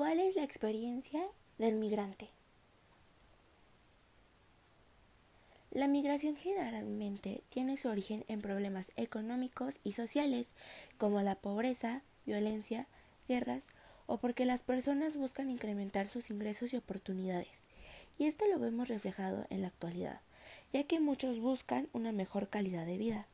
¿Cuál es la experiencia del migrante? La migración generalmente tiene su origen en problemas económicos y sociales como la pobreza, violencia, guerras o porque las personas buscan incrementar sus ingresos y oportunidades. Y esto lo vemos reflejado en la actualidad, ya que muchos buscan una mejor calidad de vida.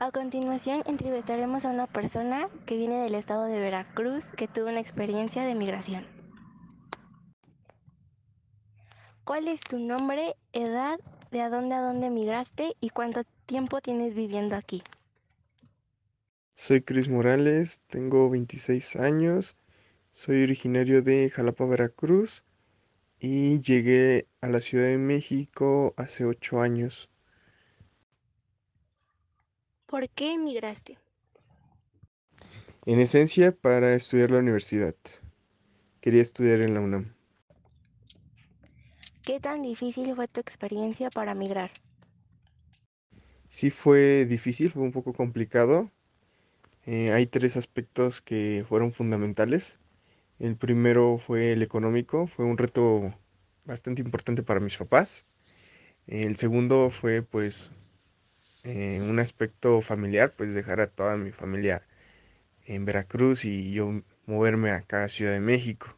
A continuación entrevistaremos a una persona que viene del estado de Veracruz que tuvo una experiencia de migración. ¿Cuál es tu nombre, edad, de a dónde a dónde migraste y cuánto tiempo tienes viviendo aquí? Soy Cris Morales, tengo 26 años, soy originario de Jalapa, Veracruz y llegué a la Ciudad de México hace 8 años. ¿Por qué emigraste? En esencia, para estudiar la universidad. Quería estudiar en la UNAM. ¿Qué tan difícil fue tu experiencia para migrar? Sí fue difícil, fue un poco complicado. Eh, hay tres aspectos que fueron fundamentales. El primero fue el económico, fue un reto bastante importante para mis papás. El segundo fue pues eh, un aspecto familiar, pues dejar a toda mi familia en Veracruz y yo moverme acá a Ciudad de México.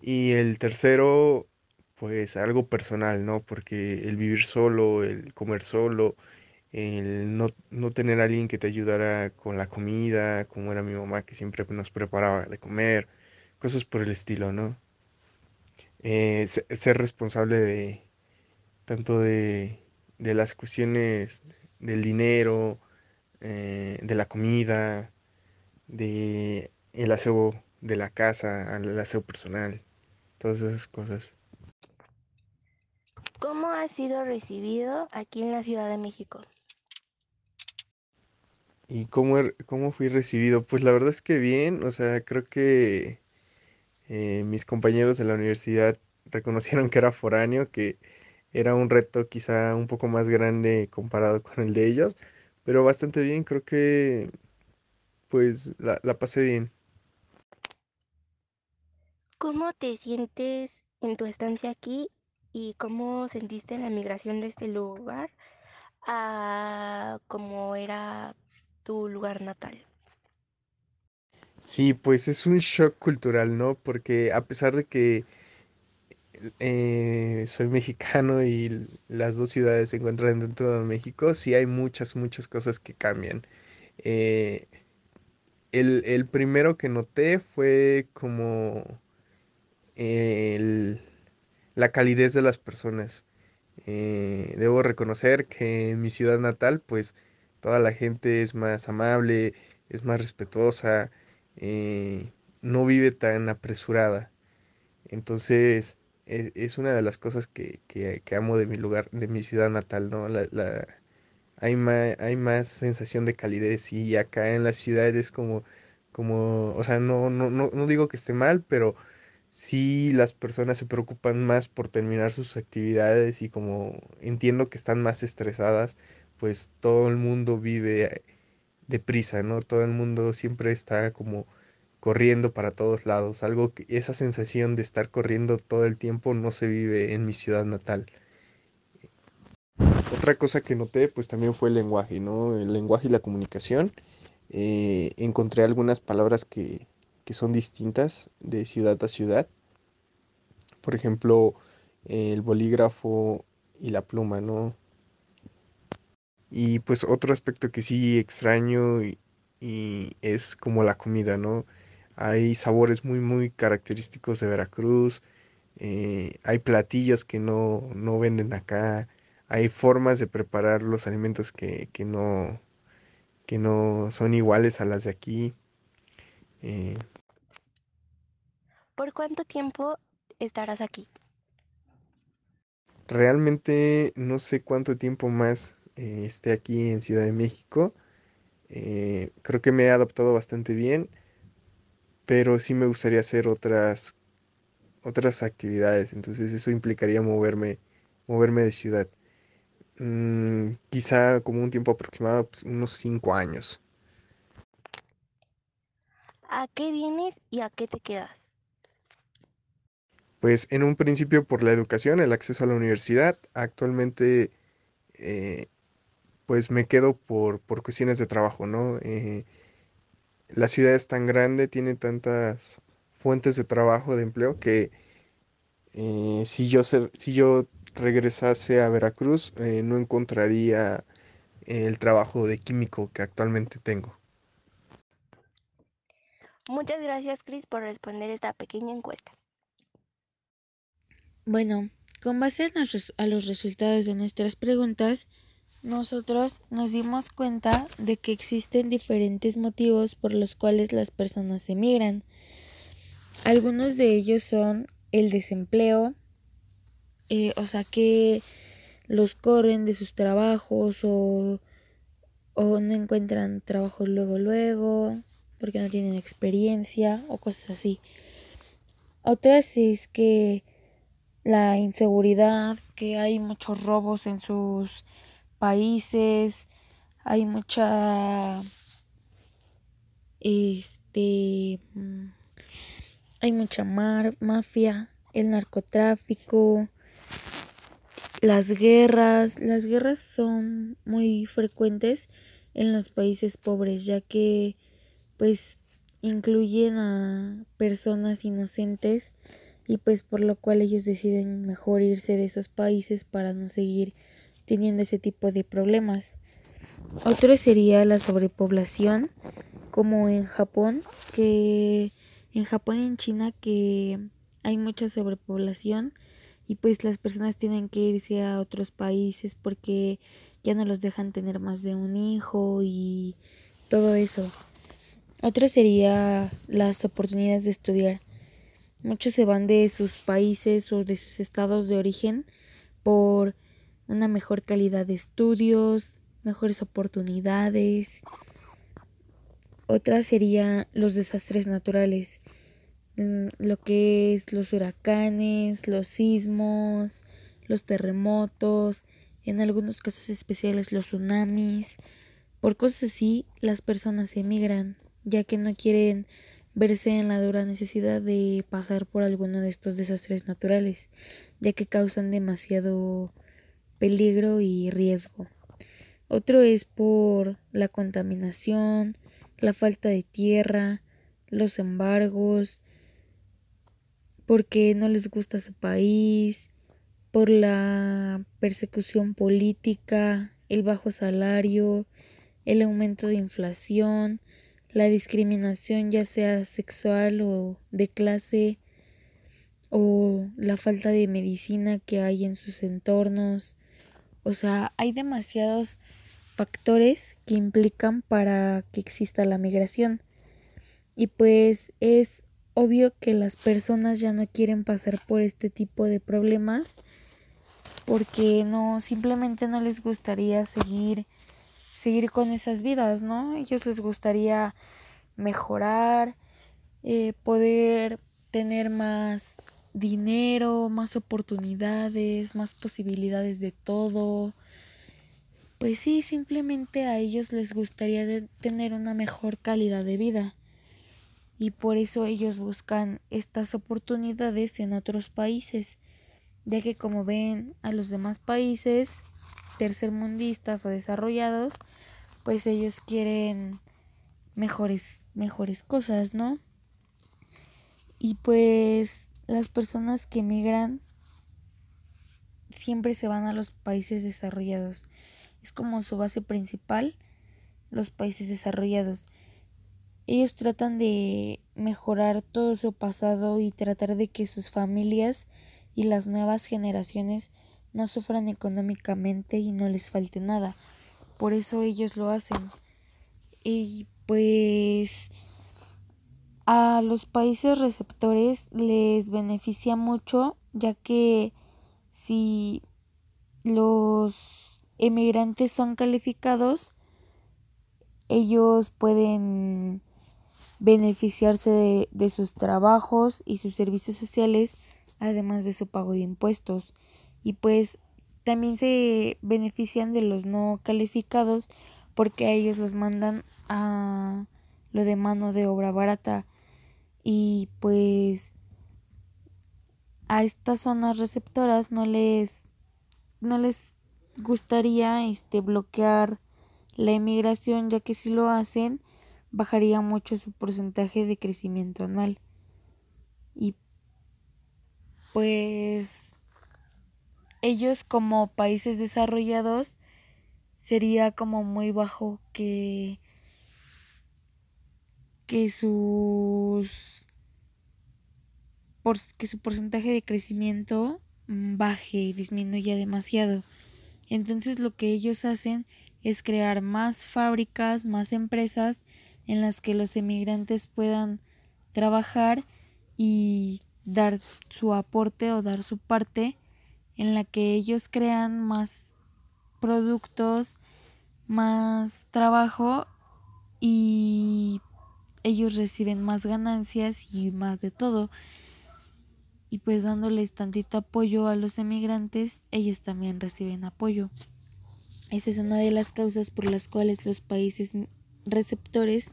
Y el tercero pues algo personal, ¿no? Porque el vivir solo, el comer solo, el no, no, tener alguien que te ayudara con la comida, como era mi mamá que siempre nos preparaba de comer, cosas por el estilo, ¿no? Eh, ser responsable de tanto de, de, las cuestiones del dinero, eh, de la comida, de el aseo de la casa, el aseo personal, todas esas cosas. ¿Cómo has sido recibido aquí en la Ciudad de México? ¿Y cómo, er, cómo fui recibido? Pues la verdad es que bien, o sea, creo que eh, mis compañeros de la universidad reconocieron que era foráneo, que era un reto quizá un poco más grande comparado con el de ellos, pero bastante bien, creo que pues la, la pasé bien. ¿Cómo te sientes en tu estancia aquí y cómo sentiste la migración de este lugar a como era tu lugar natal. Sí, pues es un shock cultural, ¿no? Porque a pesar de que eh, soy mexicano y las dos ciudades se encuentran dentro de México, sí hay muchas, muchas cosas que cambian. Eh, el, el primero que noté fue como el la calidez de las personas. Eh, debo reconocer que en mi ciudad natal, pues toda la gente es más amable, es más respetuosa, no vive tan apresurada. Entonces, e, es, una de las cosas que, amo de mi lugar, de mi ciudad natal, ¿no? La, hay, más, hay más sensación de calidez y acá en la ciudad es como, como o sea, no, no, no, no digo que esté mal, pero si las personas se preocupan más por terminar sus actividades y como entiendo que están más estresadas, pues todo el mundo vive deprisa, ¿no? Todo el mundo siempre está como corriendo para todos lados, algo que esa sensación de estar corriendo todo el tiempo no se vive en mi ciudad natal. Otra cosa que noté pues también fue el lenguaje, ¿no? El lenguaje y la comunicación. Eh, encontré algunas palabras que, que son distintas de ciudad a ciudad. Por ejemplo, el bolígrafo y la pluma, ¿no? Y pues otro aspecto que sí extraño y, es como la comida, ¿no? Hay sabores muy, muy característicos de Veracruz. Eh, hay platillos que no, no, venden acá. Hay formas de preparar los alimentos que, que, no, que no son iguales a las de aquí. Eh, ¿Por cuánto tiempo estarás aquí? Realmente no sé cuánto tiempo más eh, esté aquí en Ciudad de México. Creo que me he adaptado bastante bien, pero sí me gustaría hacer otras otras actividades. Entonces eso implicaría moverme, moverme de ciudad. Mm, quizá como un tiempo aproximado, pues, unos cinco años. ¿A qué vienes y a qué te quedas? Pues en un principio por la educación, el acceso a la universidad. Actualmente eh, pues me quedo por, por cuestiones de trabajo, ¿no? Eh, la ciudad es tan grande, tiene tantas fuentes de trabajo, de empleo, que eh, si yo, si yo regresase a Veracruz, eh, no encontraría el trabajo de químico que actualmente tengo. Muchas gracias, Chris, por responder esta pequeña encuesta. Bueno, con base a los resultados de nuestras preguntas, nosotros nos dimos cuenta de que existen diferentes motivos por los cuales las personas emigran. Algunos de ellos son el desempleo, eh, o sea que los corren de sus trabajos o, o no encuentran trabajo luego luego porque no tienen experiencia o cosas así. Otras es que la inseguridad, que hay muchos robos en sus países, hay mucha este mm, hay mucha mafia, el narcotráfico, las guerras, las guerras son muy frecuentes en los países pobres, ya que pues incluyen a personas inocentes y pues por lo cual ellos deciden mejor irse de esos países para no seguir teniendo ese tipo de problemas. Otro sería la sobrepoblación, como en Japón, que en Japón y en China que hay mucha sobrepoblación y pues las personas tienen que irse a otros países porque ya no los dejan tener más de un hijo y todo eso. Otro sería las oportunidades de estudiar. Muchos se van de sus países o de sus estados de origen por una mejor calidad de estudios, mejores oportunidades. Otra sería los desastres naturales, mm, lo que es los huracanes, los sismos, los terremotos, en algunos casos especiales los tsunamis. Por cosas así, las personas emigran, ya que no quieren verse en la dura necesidad de pasar por alguno de estos desastres naturales, ya que causan demasiado peligro y riesgo. Otro es por la contaminación, la falta de tierra, los embargos, porque no les gusta su país, por la persecución política, el bajo salario, el aumento de inflación, la discriminación ya sea sexual o de clase, o la falta de medicina que hay en sus entornos, o sea, hay demasiados factores que implican para que exista la migración. Y pues es obvio que las personas ya no quieren pasar por este tipo de problemas porque no simplemente no les gustaría seguir seguir con esas vidas, ¿no? Ellos les gustaría mejorar, eh, poder tener más dinero, más oportunidades, más posibilidades de todo. Pues sí, simplemente a ellos les gustaría tener una mejor calidad de vida. Y por eso ellos buscan estas oportunidades en otros países, ya que como ven a los demás países tercermundistas o desarrollados, pues ellos quieren mejores mejores cosas, ¿no? Y pues las personas que emigran siempre se van a los países desarrollados. Es como su base principal, los países desarrollados. Ellos tratan de mejorar todo su pasado y tratar de que sus familias y las nuevas generaciones no sufran económicamente y no les falte nada. Por eso ellos lo hacen. Y pues a los países receptores les beneficia mucho ya que si los emigrantes son calificados ellos pueden beneficiarse de, sus trabajos y sus servicios sociales además de su pago de impuestos. Y pues también se benefician de los no calificados porque a ellos los mandan a lo de mano de obra barata y pues a estas zonas receptoras no les no les gustaría este bloquear la emigración ya que si lo hacen bajaría mucho su porcentaje de crecimiento anual. Y pues ellos como países desarrollados sería como muy bajo que que sus que su porcentaje de crecimiento baje y disminuya demasiado. Entonces lo que ellos hacen es crear más fábricas, más empresas en las que los emigrantes puedan trabajar y dar su aporte o dar su parte en la que ellos crean más productos, más trabajo y ellos reciben más ganancias y más de todo. Y pues dándoles tantito apoyo a los emigrantes, ellos también reciben apoyo. Esa es una de las causas por las cuales los países receptores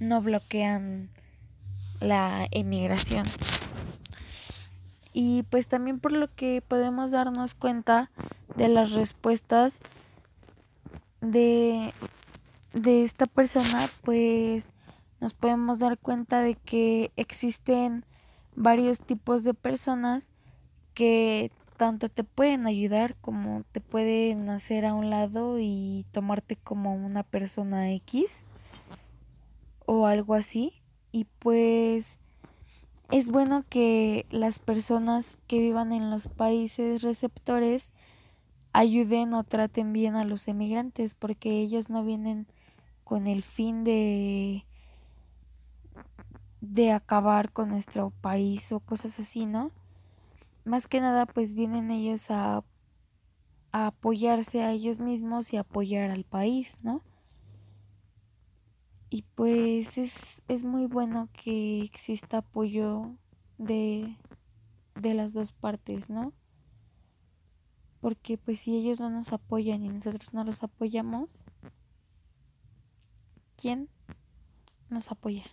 no bloquean la emigración. Y pues también por lo que podemos darnos cuenta de las respuestas de, de esta persona, pues nos podemos dar cuenta de que existen varios tipos de personas que tanto te pueden ayudar como te pueden hacer a un lado y tomarte como una persona X o algo así. Y pues es bueno que las personas que vivan en los países receptores ayuden o traten bien a los emigrantes porque ellos no vienen con el fin de de acabar con nuestro país o cosas así, ¿no? Más que nada pues vienen ellos a, a apoyarse a ellos mismos y apoyar al país, ¿no? Y pues es, es muy bueno que exista apoyo de, de las dos partes, ¿no? Porque pues si ellos no nos apoyan y nosotros no los apoyamos, ¿quién nos apoya?